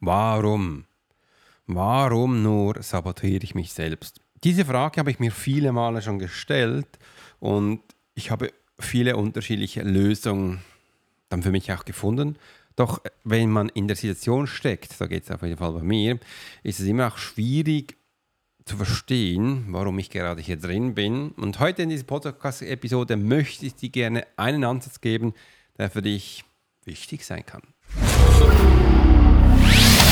Warum? Warum nur sabotiere ich mich selbst? Diese Frage habe ich mir viele Male schon gestellt und ich habe viele unterschiedliche Lösungen dann für mich auch gefunden. Doch wenn man in der Situation steckt, so geht es auf jeden Fall bei mir, ist es immer auch schwierig zu verstehen, warum ich gerade hier drin bin. Und heute in dieser Podcast-Episode möchte ich dir gerne einen Ansatz geben, der für dich wichtig sein kann.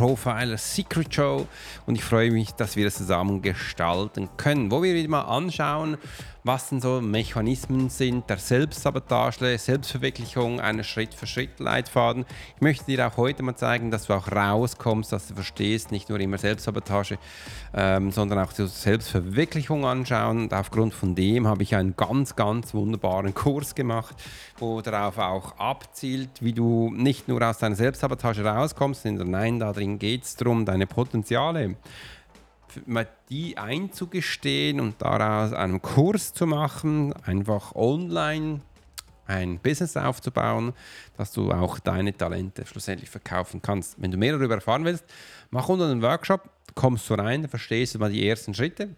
Profiler Secret Show und ich freue mich, dass wir das zusammen gestalten können, wo wir wieder mal anschauen, was denn so Mechanismen sind der Selbstsabotage, Selbstverwirklichung, einer Schritt-für-Schritt-Leitfaden. Ich möchte dir auch heute mal zeigen, dass du auch rauskommst, dass du verstehst, nicht nur immer Selbstsabotage, ähm, sondern auch die Selbstverwirklichung anschauen. Und aufgrund von dem habe ich einen ganz, ganz wunderbaren Kurs gemacht, wo darauf auch abzielt, wie du nicht nur aus deiner Selbstsabotage rauskommst, sondern nein, darin geht es darum, deine Potenziale die einzugestehen und daraus einen Kurs zu machen, einfach online ein Business aufzubauen, dass du auch deine Talente schlussendlich verkaufen kannst. Wenn du mehr darüber erfahren willst, mach unter den Workshop, kommst du rein, verstehst du mal die ersten Schritte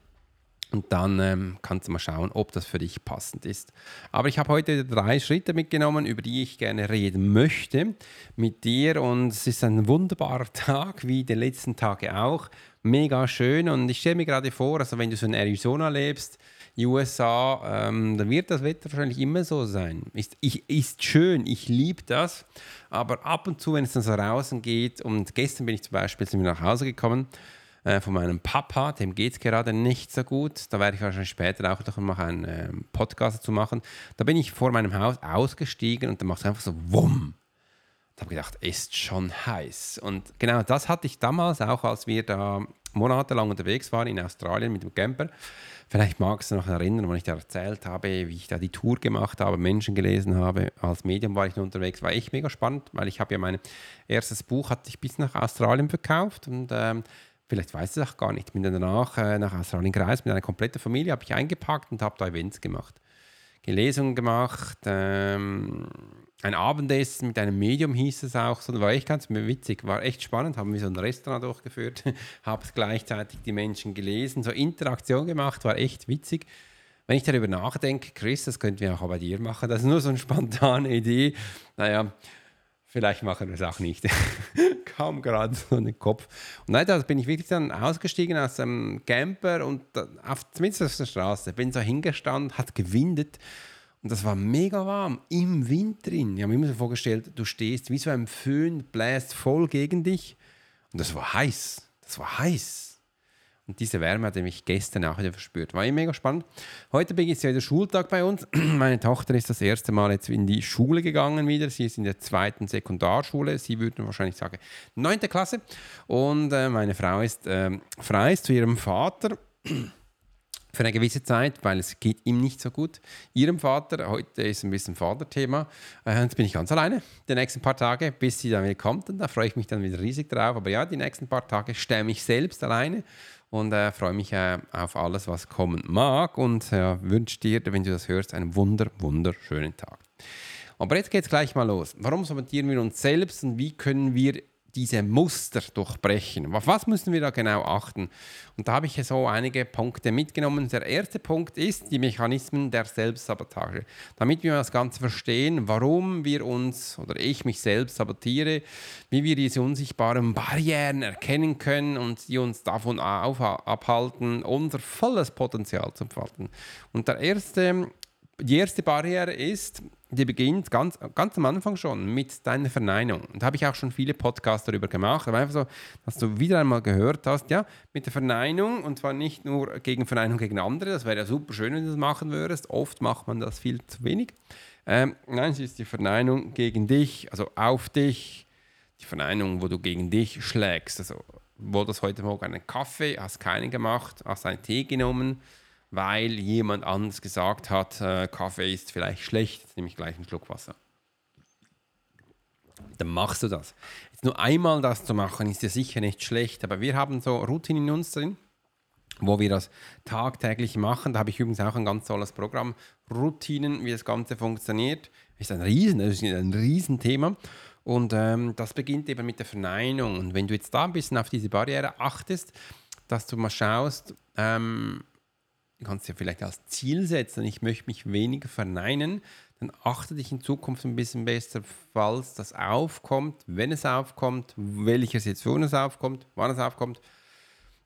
und dann ähm, kannst du mal schauen, ob das für dich passend ist. Aber ich habe heute drei Schritte mitgenommen, über die ich gerne reden möchte mit dir. Und es ist ein wunderbarer Tag, wie die letzten Tage auch. Mega schön. Und ich stelle mir gerade vor, also wenn du so in Arizona lebst, USA, ähm, dann wird das Wetter wahrscheinlich immer so sein. Ist, ich, ist schön, ich liebe das. Aber ab und zu, wenn es dann so raus geht, und gestern bin ich zum Beispiel nach Hause gekommen, äh, von meinem Papa, dem geht es gerade nicht so gut. Da werde ich wahrscheinlich später auch noch einen äh, Podcast dazu machen. Da bin ich vor meinem Haus ausgestiegen und dann macht es einfach so Wumm. Da habe ich gedacht, ist schon heiß. Und genau das hatte ich damals auch, als wir da monatelang unterwegs waren in Australien mit dem Camper. Vielleicht magst du noch erinnern, wann ich da erzählt habe, wie ich da die Tour gemacht habe, Menschen gelesen habe. Als Medium war ich noch unterwegs. War echt mega spannend, weil ich habe ja mein erstes Buch hatte ich bis nach Australien verkauft und ähm, Vielleicht weiß es auch gar nicht. Bin dann danach äh, nach Australien gereist mit einer kompletten Familie, habe ich eingepackt und habe da Events gemacht. Gelesungen gemacht, ähm, ein Abendessen mit einem Medium hieß es auch, so war echt ganz witzig, war echt spannend, haben wir so ein Restaurant durchgeführt, habe gleichzeitig die Menschen gelesen, so Interaktion gemacht, war echt witzig. Wenn ich darüber nachdenke, Chris, das könnten wir auch bei dir machen, das ist nur so eine spontane Idee. Naja, Vielleicht machen wir es auch nicht. Kam gerade so in den Kopf. Und nein, da bin ich wirklich dann ausgestiegen aus dem Camper und auf, zumindest auf der Straße. Bin so hingestanden, hat gewindet und das war mega warm im Wind drin. Ich habe mir immer so vorgestellt, du stehst wie so ein Föhn, bläst voll gegen dich und das war heiß. Das war heiß. Und diese Wärme hatte mich gestern auch wieder verspürt. War mega spannend. Heute beginnt ja wieder Schultag bei uns. Meine Tochter ist das erste Mal jetzt in die Schule gegangen wieder. Sie ist in der zweiten Sekundarschule. Sie würde wahrscheinlich sagen neunte Klasse. Und äh, meine Frau ist äh, frei ist zu ihrem Vater für eine gewisse Zeit, weil es geht ihm nicht so gut. Ihrem Vater, heute ist ein bisschen Vaterthema, äh, jetzt bin ich ganz alleine die nächsten paar Tage, bis sie dann wieder kommt und da freue ich mich dann wieder riesig drauf. Aber ja, die nächsten paar Tage stemme ich selbst alleine und äh, freue mich äh, auf alles, was kommen mag und äh, wünsche dir, wenn du das hörst, einen wunder, wunderschönen Tag. Aber jetzt geht es gleich mal los. Warum sabotieren wir uns selbst und wie können wir diese Muster durchbrechen. Auf was müssen wir da genau achten? Und da habe ich so einige Punkte mitgenommen. Der erste Punkt ist die Mechanismen der Selbstsabotage. Damit wir das Ganze verstehen, warum wir uns oder ich mich selbst sabotiere, wie wir diese unsichtbaren Barrieren erkennen können und die uns davon abhalten, unser volles Potenzial zu entfalten. Und der erste, die erste Barriere ist, die beginnt ganz, ganz am Anfang schon mit deiner Verneinung. Und da habe ich auch schon viele Podcasts darüber gemacht. Aber einfach so, dass du wieder einmal gehört hast, ja, mit der Verneinung und zwar nicht nur gegen Verneinung gegen andere. Das wäre ja super schön, wenn du das machen würdest. Oft macht man das viel zu wenig. Ähm, nein, es ist die Verneinung gegen dich, also auf dich. Die Verneinung, wo du gegen dich schlägst. Also, wo das heute Morgen einen Kaffee, hast keinen gemacht, hast einen Tee genommen weil jemand anders gesagt hat, äh, Kaffee ist vielleicht schlecht, jetzt nehme ich gleich einen Schluck Wasser. Dann machst du das. Jetzt nur einmal das zu machen, ist ja sicher nicht schlecht, aber wir haben so Routinen in uns drin, wo wir das tagtäglich machen. Da habe ich übrigens auch ein ganz tolles Programm, Routinen, wie das Ganze funktioniert. Ist ein Riesen, das ist ein Riesenthema. Und ähm, das beginnt eben mit der Verneinung. Und wenn du jetzt da ein bisschen auf diese Barriere achtest, dass du mal schaust, ähm, kannst dir vielleicht als Ziel setzen, ich möchte mich weniger verneinen, dann achte dich in Zukunft ein bisschen besser, falls das aufkommt, wenn es aufkommt, welche Situation es aufkommt, wann es aufkommt,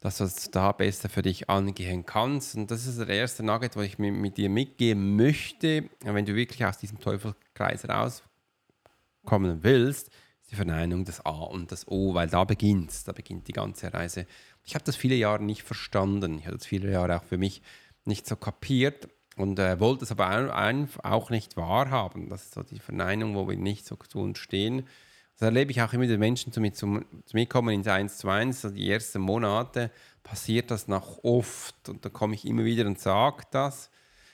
dass du es da besser für dich angehen kannst. Und das ist der erste Nugget, was ich mit, dir mitgeben möchte. Wenn du wirklich aus diesem Teufelskreis rauskommen willst, ist die Verneinung das A und das O, weil da beginnt da beginnt die ganze Reise. Ich habe das viele Jahre nicht verstanden. Ich habe das viele Jahre auch für mich nicht so kapiert und äh, wollte es aber auch nicht wahrhaben. Das ist so die Verneinung, wo wir nicht so zu uns stehen. Das erlebe ich auch immer, die Menschen zu mir, zu, zu mir kommen ins 1 zu 1, so die ersten Monate passiert das noch oft und dann komme ich immer wieder und sage das.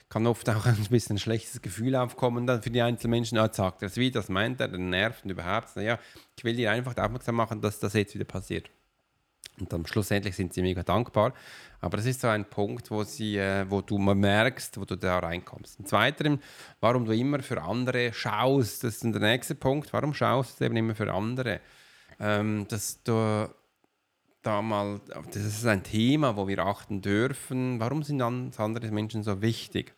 Kann oft auch ein bisschen ein schlechtes Gefühl aufkommen dann für die einzelnen Menschen. Ja, sagt er es wieder, das meint er, dann nervt überhaupt. Naja, ich will dir einfach aufmerksam machen, dass das jetzt wieder passiert. Und dann schlussendlich sind sie mega dankbar. Aber das ist so ein Punkt, wo, sie, äh, wo du merkst, wo du da reinkommst. Und zweitens, warum du immer für andere schaust, das ist der nächste Punkt. Warum schaust du eben immer für andere? Ähm, dass du da mal, das ist ein Thema, wo wir achten dürfen. Warum sind andere Menschen so wichtig?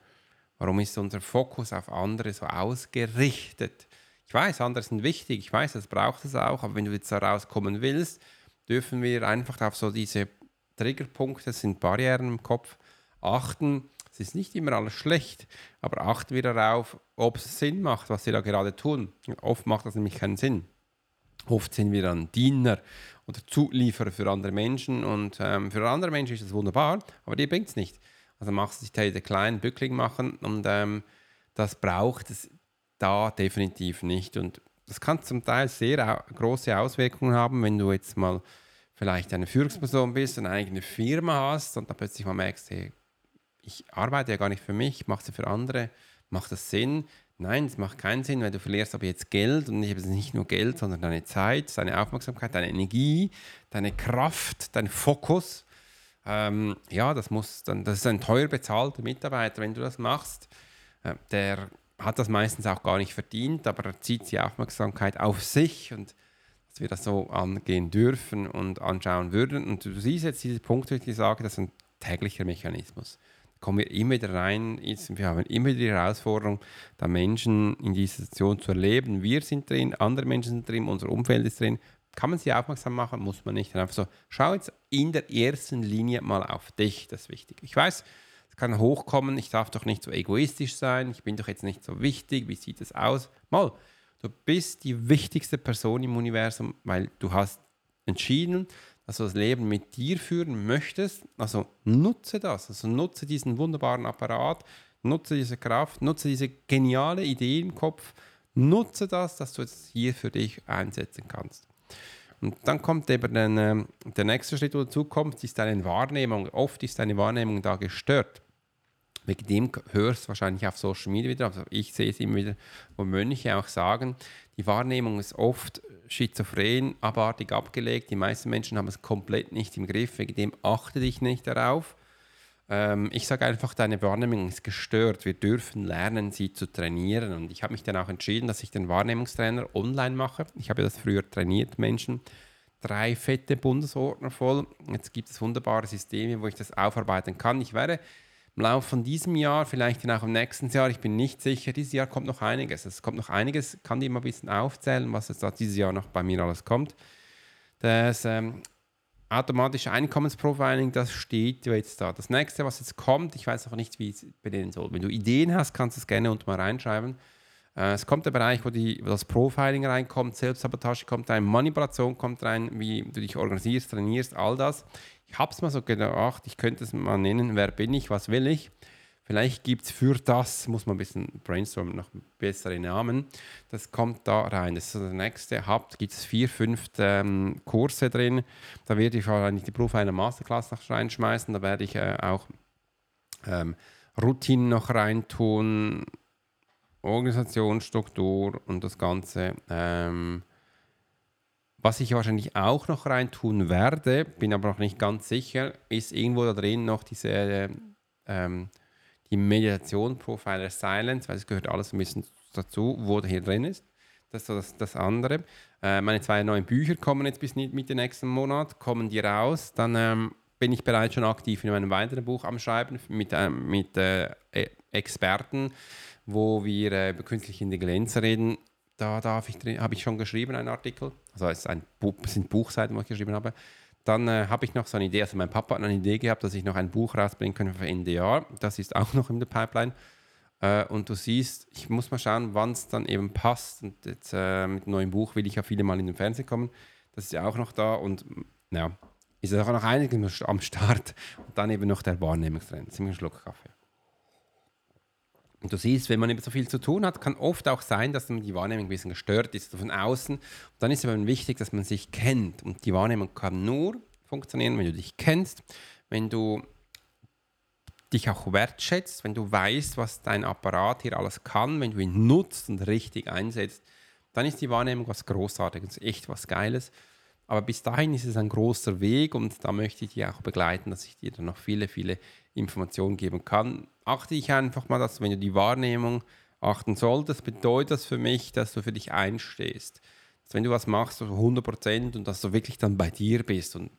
Warum ist unser Fokus auf andere so ausgerichtet? Ich weiß, andere sind wichtig, ich weiß, das braucht es auch, aber wenn du jetzt da rauskommen willst, dürfen wir einfach auf so diese Triggerpunkte, das sind Barrieren im Kopf, achten. Es ist nicht immer alles schlecht, aber achten wir darauf, ob es Sinn macht, was wir da gerade tun. Oft macht das nämlich keinen Sinn. Oft sind wir dann Diener oder Zulieferer für andere Menschen und ähm, für andere Menschen ist das wunderbar, aber dir bringt es nicht. Also machst du dich da klein, Bückling machen und ähm, das braucht es da definitiv nicht. Und das kann zum Teil sehr große Auswirkungen haben, wenn du jetzt mal vielleicht eine Führungsperson bist und eine eigene Firma hast und dann plötzlich mal merkst, hey, ich arbeite ja gar nicht für mich, ich mache es für andere, macht das Sinn? Nein, es macht keinen Sinn, weil du verlierst aber jetzt Geld und nicht nur Geld, sondern deine Zeit, deine Aufmerksamkeit, deine Energie, deine Kraft, dein Fokus. Ähm, ja, das muss dann, das ist ein teuer bezahlter Mitarbeiter, wenn du das machst. Äh, der hat das meistens auch gar nicht verdient, aber er zieht die Aufmerksamkeit auf sich und dass wir das so angehen dürfen und anschauen würden. Und du siehst jetzt diese Punkte, die ich sage, das ist ein täglicher Mechanismus. Da kommen wir immer wieder rein, wir haben immer die Herausforderung, da Menschen in dieser Situation zu erleben. Wir sind drin, andere Menschen sind drin, unser Umfeld ist drin. Kann man sie aufmerksam machen, muss man nicht. Einfach so, schau jetzt in der ersten Linie mal auf dich, das ist wichtig. Ich weiß, kann hochkommen, ich darf doch nicht so egoistisch sein, ich bin doch jetzt nicht so wichtig, wie sieht es aus? Mal, du bist die wichtigste Person im Universum, weil du hast entschieden, dass du das Leben mit dir führen möchtest. Also nutze das, also nutze diesen wunderbaren Apparat, nutze diese Kraft, nutze diese geniale Idee im Kopf, nutze das, dass du es hier für dich einsetzen kannst. Und dann kommt eben dann, äh, der nächste Schritt, wo dazu kommt, ist deine Wahrnehmung. Oft ist deine Wahrnehmung da gestört. Wegen dem hörst du wahrscheinlich auf Social Media wieder, also ich sehe es immer wieder, wo Mönche auch sagen, die Wahrnehmung ist oft schizophren, abartig abgelegt. Die meisten Menschen haben es komplett nicht im Griff, wegen dem achte dich nicht darauf. Ähm, ich sage einfach, deine Wahrnehmung ist gestört. Wir dürfen lernen, sie zu trainieren. Und ich habe mich dann auch entschieden, dass ich den Wahrnehmungstrainer online mache. Ich habe das früher trainiert, Menschen. Drei fette Bundesordner voll. Jetzt gibt es wunderbare Systeme, wo ich das aufarbeiten kann. Ich werde im Laufe von diesem Jahr, vielleicht auch im nächsten Jahr, ich bin nicht sicher, dieses Jahr kommt noch einiges. Es kommt noch einiges, kann dir mal ein bisschen aufzählen, was jetzt dieses Jahr noch bei mir alles kommt. Das ähm, automatische Einkommensprofiling, das steht jetzt da. Das nächste, was jetzt kommt, ich weiß noch nicht, wie es benennen soll. Wenn du Ideen hast, kannst du es gerne unten mal reinschreiben. Äh, es kommt der Bereich, wo, die, wo das Profiling reinkommt, Selbstsabotage kommt rein, Manipulation kommt rein, wie du dich organisierst, trainierst, all das. Ich habe es mal so gedacht, ich könnte es mal nennen, wer bin ich, was will ich. Vielleicht gibt es für das, muss man ein bisschen brainstormen, noch bessere Namen. Das kommt da rein. Das ist das nächste. Habt, gibt es vier, fünf ähm, Kurse drin. Da werde ich wahrscheinlich die Profiler Masterclass noch reinschmeißen. Da werde ich äh, auch ähm, Routinen noch reintun, Organisation, Struktur und das Ganze. Ähm, was ich wahrscheinlich auch noch reintun werde, bin aber noch nicht ganz sicher, ist irgendwo da drin noch diese ähm, die Meditation Profiler Silence, weil es gehört alles ein bisschen dazu, wo da hier drin ist. Das ist so das, das andere. Äh, meine zwei neuen Bücher kommen jetzt bis Mitte nächsten Monat, kommen die raus. Dann ähm, bin ich bereits schon aktiv in meinem weiteren Buch am Schreiben mit, äh, mit äh, e-, Experten, wo wir äh, über künstliche Intelligenz reden. Da habe ich schon geschrieben, einen Artikel. Also es, ein Buch, sind Buchseiten, wo ich geschrieben habe. Dann äh, habe ich noch so eine Idee, also mein Papa hat eine Idee gehabt, dass ich noch ein Buch rausbringen könnte für NDR. Das ist auch noch in der Pipeline. Äh, und du siehst, ich muss mal schauen, wann es dann eben passt. Und jetzt äh, mit dem neuen Buch will ich ja viele Mal in den Fernsehen kommen. Das ist ja auch noch da und ja, ist auch noch einiges am Start. Und dann eben noch der Wahrnehmungstrend. Ziemlich Schluck Kaffee. Und du siehst, wenn man eben so viel zu tun hat, kann oft auch sein, dass die Wahrnehmung ein bisschen gestört ist von außen. Und dann ist es eben wichtig, dass man sich kennt. Und die Wahrnehmung kann nur funktionieren, wenn du dich kennst, wenn du dich auch wertschätzt, wenn du weißt, was dein Apparat hier alles kann, wenn du ihn nutzt und richtig einsetzt, dann ist die Wahrnehmung was Großartiges, echt was Geiles. Aber bis dahin ist es ein großer Weg und da möchte ich dich auch begleiten, dass ich dir dann noch viele, viele Informationen geben kann. Achte ich einfach mal, dass wenn du die Wahrnehmung achten solltest, bedeutet das für mich, dass du für dich einstehst. Dass wenn du was machst, so 100% und dass du wirklich dann bei dir bist und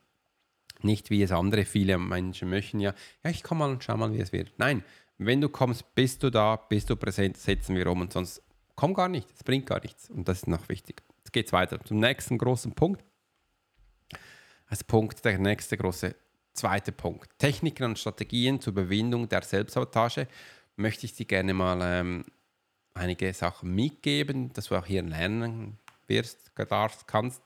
nicht wie es andere viele Menschen möchten, ja, ja, ich komme mal und schau mal, wie es wird. Nein, wenn du kommst, bist du da, bist du präsent, setzen wir um und sonst komm gar nicht, es bringt gar nichts und das ist noch wichtig. Jetzt geht es weiter zum nächsten großen Punkt. Als Punkt, der nächste große Zweiter Punkt. Techniken und Strategien zur Überwindung der Selbstsabotage. Möchte ich dir gerne mal ähm, einige Sachen mitgeben, dass du auch hier lernen wirst, darfst, kannst,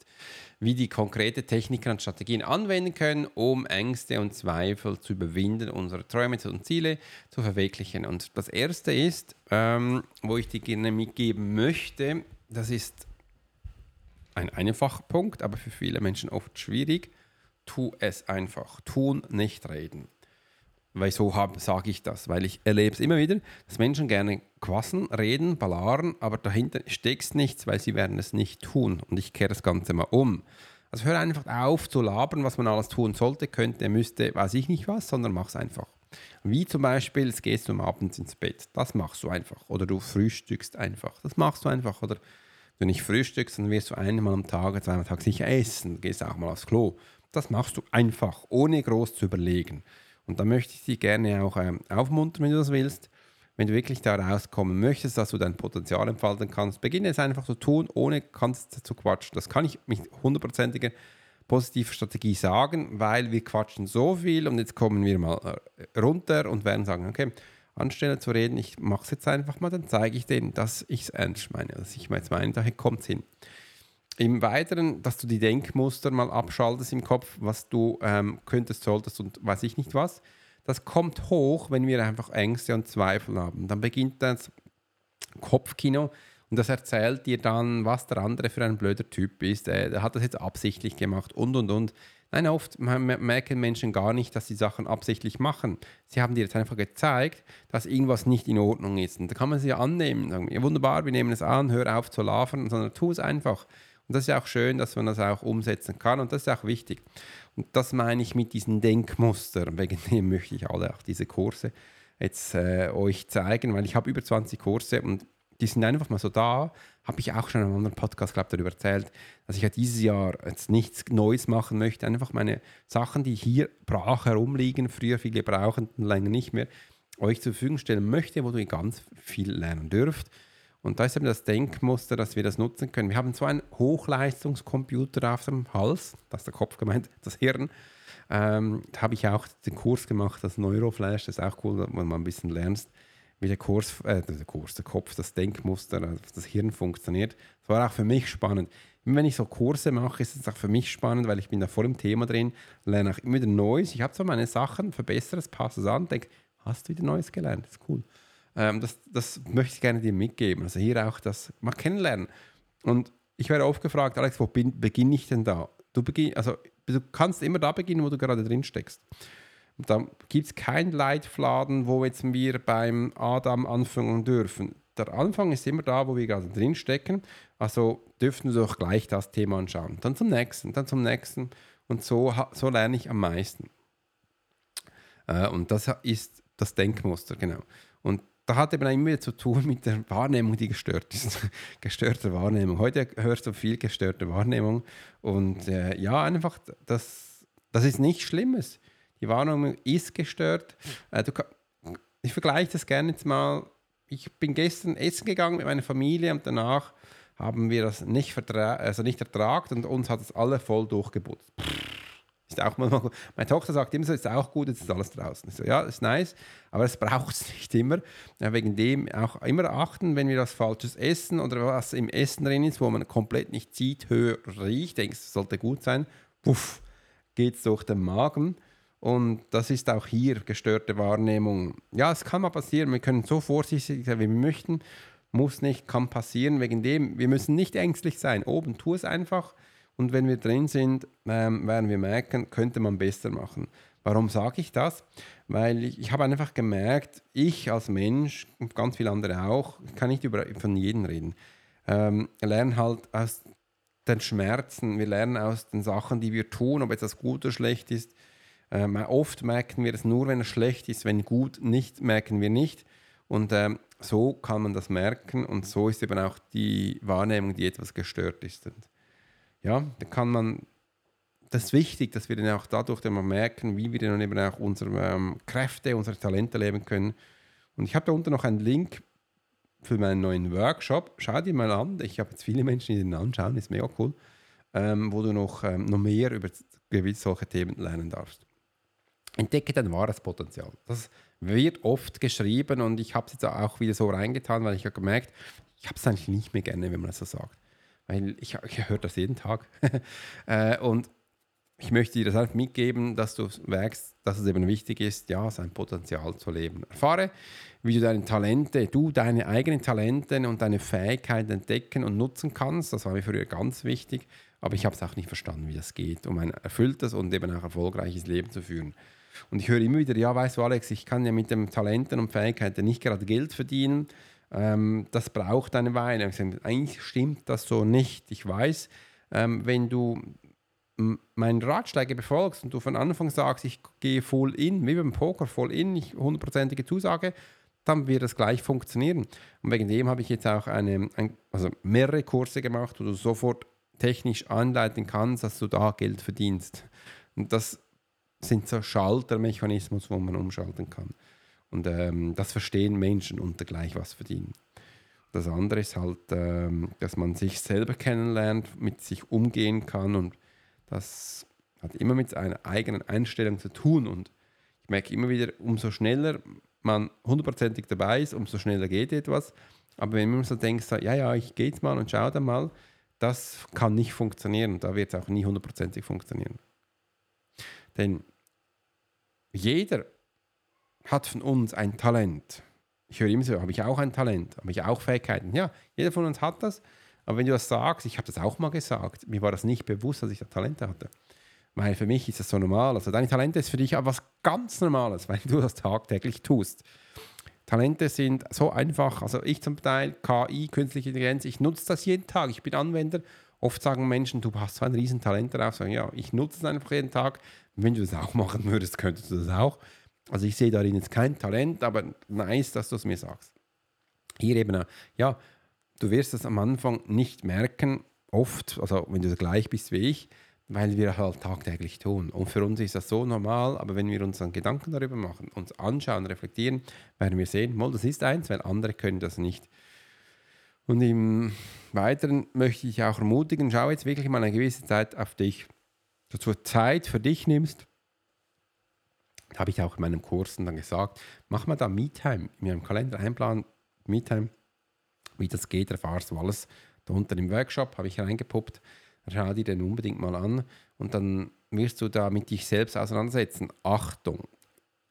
wie die konkrete Techniken und Strategien anwenden können, um Ängste und Zweifel zu überwinden, unsere Träume und Ziele zu verwirklichen. Und das erste ist, ähm, wo ich dir gerne mitgeben möchte, das ist ein einfacher Punkt, aber für viele Menschen oft schwierig tu es einfach. Tun, nicht reden. Wieso sage ich das? Weil ich erlebe es immer wieder, dass Menschen gerne quassen, reden, ballaren, aber dahinter steckt nichts, weil sie werden es nicht tun. Und ich kehre das Ganze mal um. Also hör einfach auf zu labern, was man alles tun sollte, könnte, müsste, weiß ich nicht was, sondern mach es einfach. Wie zum Beispiel, es gehst du abends ins Bett. Das machst du einfach. Oder du frühstückst einfach. Das machst du einfach. Oder du nicht frühstückst, dann wirst du einmal am Tag, zweimal am Tag sicher essen. Gehst auch mal aufs Klo. Das machst du einfach, ohne groß zu überlegen. Und da möchte ich dich gerne auch ähm, aufmuntern, wenn du das willst. Wenn du wirklich da rauskommen möchtest, dass du dein Potenzial entfalten kannst, beginne es einfach zu tun, ohne ganz zu quatschen. Das kann ich mit hundertprozentiger positiver Strategie sagen, weil wir quatschen so viel und jetzt kommen wir mal äh, runter und werden sagen, okay, anstelle zu reden, ich mache es jetzt einfach mal, dann zeige ich denen, dass ich es ernst meine, dass ich jetzt meine, daher kommt es hin. Im Weiteren, dass du die Denkmuster mal abschaltest im Kopf, was du ähm, könntest, solltest und weiß ich nicht was. Das kommt hoch, wenn wir einfach Ängste und Zweifel haben. Dann beginnt das Kopfkino und das erzählt dir dann, was der andere für ein blöder Typ ist. Äh, der hat das jetzt absichtlich gemacht und und und. Nein, oft merken Menschen gar nicht, dass sie Sachen absichtlich machen. Sie haben dir jetzt einfach gezeigt, dass irgendwas nicht in Ordnung ist. Und da kann man sie annehmen. Sagen, ja, wunderbar, wir nehmen es an, hör auf zu laufen, sondern tu es einfach. Und das ist ja auch schön, dass man das auch umsetzen kann und das ist auch wichtig. Und Und das meine ich mit diesen Denkmustern. Wegen dem möchte ich alle auch diese Kurse jetzt äh, euch zeigen, weil ich habe über 20 Kurse und die sind einfach mal so da. Habe ich auch schon in einem anderen Podcast, glaube darüber erzählt, dass ich ja dieses Jahr jetzt nichts Neues machen möchte. Einfach meine Sachen, die hier brach herumliegen, früher viele brauchen, länger nicht mehr, euch zur Verfügung stellen möchte, wo ihr ganz viel lernen dürft. Und da ist eben das Denkmuster, dass wir das nutzen können. Wir haben so einen Hochleistungscomputer auf dem Hals, das ist der Kopf gemeint, das Hirn. Ähm, da habe ich auch den Kurs gemacht, das Neuroflash, das ist auch cool, wenn man ein bisschen lernst, wie der Kurs, äh, der Kurs, der Kopf, das Denkmuster, das Hirn funktioniert. Das war auch für mich spannend. Wenn ich so Kurse mache, ist es auch für mich spannend, weil ich bin da voll im Thema drin, lerne auch immer wieder Neues. Ich habe so meine Sachen, verbessere es, passe es an, denke, hast du wieder Neues gelernt, das ist cool. Ähm, das, das möchte ich gerne dir mitgeben. Also hier auch das mal kennenlernen. Und ich werde oft gefragt, Alex, wo beginne ich denn da? Du, beginn, also, du kannst immer da beginnen, wo du gerade drin steckst. Da gibt es keinen Leitfladen, wo jetzt wir beim Adam anfangen dürfen. Der Anfang ist immer da, wo wir gerade drin stecken. Also dürften wir doch gleich das Thema anschauen. Dann zum nächsten, dann zum nächsten. Und so, so lerne ich am meisten. Äh, und das ist das Denkmuster, genau. Und da hat eben immer zu tun mit der Wahrnehmung, die gestört ist. gestörte Wahrnehmung. Heute hörst du viel gestörte Wahrnehmung. Und äh, ja, einfach, das, das ist nichts Schlimmes. Die Wahrnehmung ist gestört. Äh, du, ich vergleiche das gerne jetzt mal. Ich bin gestern essen gegangen mit meiner Familie und danach haben wir das nicht, also nicht ertragt und uns hat es alle voll durchgeputzt. Ist auch mal, meine Tochter sagt immer so, ist auch gut, jetzt ist alles draußen. Ich so, ja, ist nice, aber es braucht es nicht immer. Ja, wegen dem auch immer achten, wenn wir was Falsches essen oder was im Essen drin ist, wo man komplett nicht sieht, hört, riecht, denkst, es sollte gut sein, puff, geht es durch den Magen. Und das ist auch hier gestörte Wahrnehmung. Ja, es kann mal passieren, wir können so vorsichtig sein, wie wir möchten, muss nicht, kann passieren, wegen dem, wir müssen nicht ängstlich sein. Oben, tu es einfach und wenn wir drin sind, ähm, werden wir merken, könnte man besser machen. Warum sage ich das? Weil ich, ich habe einfach gemerkt, ich als Mensch und ganz viele andere auch, ich kann nicht über, von jedem reden, ähm, lernen halt aus den Schmerzen, wir lernen aus den Sachen, die wir tun, ob etwas gut oder schlecht ist. Ähm, oft merken wir es nur, wenn es schlecht ist, wenn gut nicht, merken wir nicht. Und ähm, so kann man das merken und so ist eben auch die Wahrnehmung, die etwas gestört ist. Und ja, da kann man, das ist wichtig, dass wir dann auch dadurch dann mal merken, wie wir dann eben auch unsere ähm, Kräfte, unsere Talente leben können. Und ich habe da unten noch einen Link für meinen neuen Workshop. Schau dir mal an. Ich habe jetzt viele Menschen, die den anschauen, ist mega cool, ähm, wo du noch, ähm, noch mehr über gewisse solche Themen lernen darfst. Entdecke dein wahres Potenzial. Das wird oft geschrieben und ich habe es jetzt auch wieder so reingetan, weil ich habe gemerkt, ich habe es eigentlich nicht mehr gerne, wenn man das so sagt weil ich, ich höre das jeden Tag. äh, und ich möchte dir das einfach mitgeben, dass du merkst, dass es eben wichtig ist, ja, sein Potenzial zu leben. Erfahre, wie du deine Talente, du deine eigenen Talente und deine Fähigkeiten entdecken und nutzen kannst. Das war mir früher ganz wichtig, aber ich habe es auch nicht verstanden, wie das geht, um ein erfülltes und eben auch erfolgreiches Leben zu führen. Und ich höre immer wieder, ja, weißt du, Alex, ich kann ja mit den Talenten und Fähigkeiten nicht gerade Geld verdienen, ähm, das braucht eine Weile. Gesagt, eigentlich stimmt das so nicht. Ich weiß, ähm, wenn du meinen Ratschläge befolgst und du von Anfang sagst, ich gehe voll in, wie beim Poker, voll in, ich hundertprozentige Zusage, dann wird das gleich funktionieren. Und wegen dem habe ich jetzt auch eine, ein, also mehrere Kurse gemacht, wo du sofort technisch anleiten kannst, dass du da Geld verdienst. Und das sind so Schaltermechanismen, wo man umschalten kann. Und ähm, das verstehen Menschen unter gleich was verdienen. Das andere ist halt, ähm, dass man sich selber kennenlernt, mit sich umgehen kann und das hat immer mit einer eigenen Einstellung zu tun. Und ich merke immer wieder, umso schneller man hundertprozentig dabei ist, umso schneller geht etwas. Aber wenn man so denkt, so, ja, ja, ich gehe jetzt mal und schaue da mal, das kann nicht funktionieren. Da wird es auch nie hundertprozentig funktionieren. Denn jeder hat von uns ein Talent. Ich höre immer so, habe ich auch ein Talent, habe ich auch Fähigkeiten. Ja, jeder von uns hat das. Aber wenn du das sagst, ich habe das auch mal gesagt, mir war das nicht bewusst, dass ich da Talente hatte. Weil für mich ist das so normal. Also deine Talente ist für dich aber was ganz Normales, weil du das tagtäglich tust. Talente sind so einfach. Also ich zum Teil, KI, künstliche Intelligenz, ich nutze das jeden Tag. Ich bin Anwender Oft sagen Menschen, du hast so ein Riesentalent darauf, sagen, ja, ich nutze es einfach jeden Tag. Wenn du das auch machen würdest, könntest du das auch. Also ich sehe darin jetzt kein Talent, aber nice, dass du es mir sagst. Hier eben, ja, du wirst es am Anfang nicht merken, oft, also wenn du gleich bist wie ich, weil wir halt tagtäglich tun. Und für uns ist das so normal, aber wenn wir uns dann Gedanken darüber machen, uns anschauen, reflektieren, werden wir sehen, mal, das ist eins, weil andere können das nicht. Und im Weiteren möchte ich auch ermutigen, schau jetzt wirklich mal eine gewisse Zeit auf dich, dass du Zeit für dich nimmst. Das habe ich auch in meinen Kursen dann gesagt. Mach mal da Me-Time in meinem Kalender einplanen, Me-Time, wie das geht, erfahrst du alles. Da unten im Workshop habe ich reingepuppt schau dir den unbedingt mal an und dann wirst du da mit dich selbst auseinandersetzen. Achtung!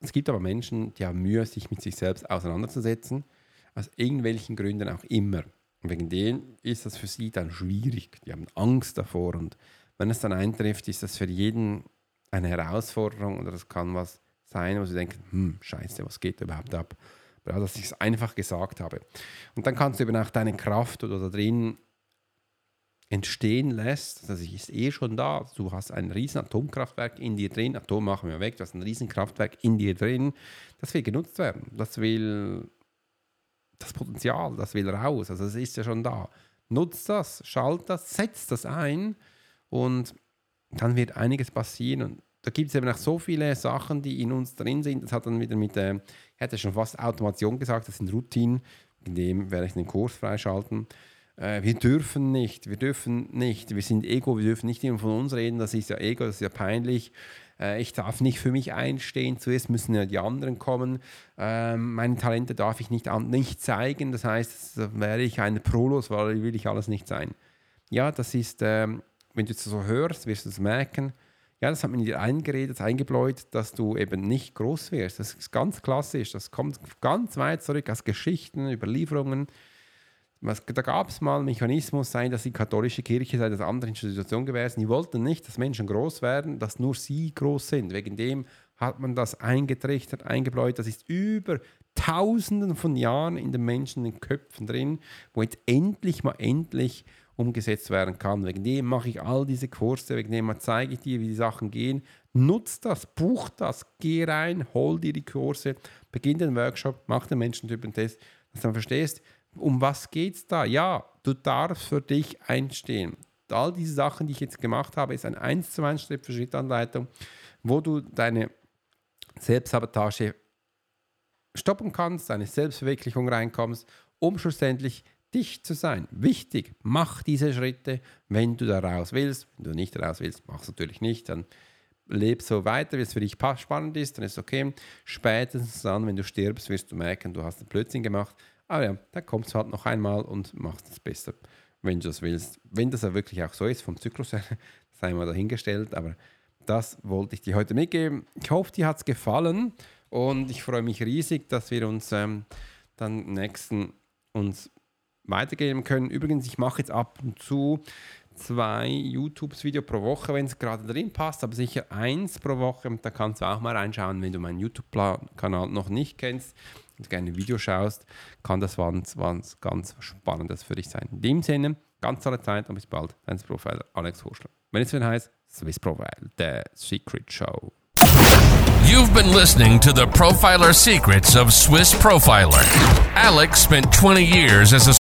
Es gibt aber Menschen, die haben Mühe, sich mit sich selbst auseinanderzusetzen, aus irgendwelchen Gründen auch immer. Und wegen denen ist das für sie dann schwierig. Die haben Angst davor. Und wenn es dann eintrifft, ist das für jeden eine Herausforderung oder das kann was sein, wo sie denken, hm, scheiße, was geht überhaupt ab? Aber dass ich es einfach gesagt habe. Und dann kannst du eben auch deine Kraft oder da drin entstehen lässt, das ist eh schon da. Du hast ein riesen Atomkraftwerk in dir drin, Atom machen wir weg, du hast ein riesen Kraftwerk in dir drin, das will genutzt werden. Das will das Potenzial, das will raus, also es ist ja schon da. Nutzt das, schalt das, setzt das ein und dann wird einiges passieren und da gibt es eben auch so viele Sachen, die in uns drin sind. Das hat dann wieder mit, äh, ich hätte schon fast Automation gesagt, das sind Routinen, in dem werde ich den Kurs freischalten äh, wir dürfen nicht, wir dürfen nicht, wir sind Ego, wir dürfen nicht immer von uns reden, das ist ja Ego, das ist ja peinlich. Äh, ich darf nicht für mich einstehen, zuerst müssen ja die anderen kommen. Ähm, meine Talente darf ich nicht, nicht zeigen, das heißt, wäre ich ein Prolos, weil will ich alles nicht sein. Ja, das ist, ähm, wenn du es so hörst, wirst du es merken. Ja, das hat man dir eingeredet, eingebläut, dass du eben nicht groß wirst. Das ist ganz klassisch. Das kommt ganz weit zurück aus Geschichten, Überlieferungen. Was, da gab es mal einen Mechanismus sein, dass die katholische Kirche sei das andere Institution gewesen. Die wollten nicht, dass Menschen groß werden, dass nur sie groß sind. Wegen dem hat man das eingetrichtert, eingebläut. Das ist über Tausenden von Jahren in den Menschen, in den Köpfen drin, wo jetzt endlich mal endlich umgesetzt werden kann. Wegen dem mache ich all diese Kurse, wegen dem zeige ich dir, wie die Sachen gehen. Nutz das, buch das, geh rein, hol dir die Kurse, beginn den Workshop, mach den Menschentypen-Test, dass du dann verstehst, um was es da? Ja, du darfst für dich einstehen. All diese Sachen, die ich jetzt gemacht habe, ist ein 1 zu 1 Schritt für Schrittanleitung, wo du deine Selbstsabotage stoppen kannst, deine Selbstverwirklichung reinkommst, um schlussendlich dich zu sein. Wichtig, mach diese Schritte, wenn du da raus willst. Wenn du nicht raus willst, mach es natürlich nicht, dann leb so weiter, wie es für dich spannend ist, dann ist es okay. Spätestens dann, wenn du stirbst, wirst du merken, du hast einen Blödsinn gemacht aber ja, da kommst du halt noch einmal und machst es besser, wenn du das willst. Wenn das ja wirklich auch so ist, vom Zyklus her, sei mal dahingestellt, aber das wollte ich dir heute mitgeben. Ich hoffe, dir hat es gefallen und ich freue mich riesig, dass wir uns ähm, dann nächsten uns weitergeben können. Übrigens, ich mache jetzt ab und zu zwei YouTube-Videos pro Woche, wenn es gerade drin passt, aber sicher eins pro Woche. Da kannst du auch mal reinschauen, wenn du meinen YouTube-Kanal noch nicht kennst und gerne ein Video schaust, kann das was, was ganz Spannendes für dich sein. In dem Sinne, ganz tolle Zeit und bis bald. Dein Profiler Alex Horschler. Wenn es wieder heißt, Swiss Profile, The Secret Show. You've been listening to the Profiler Secrets of Swiss Profiler. Alex spent 20 years as a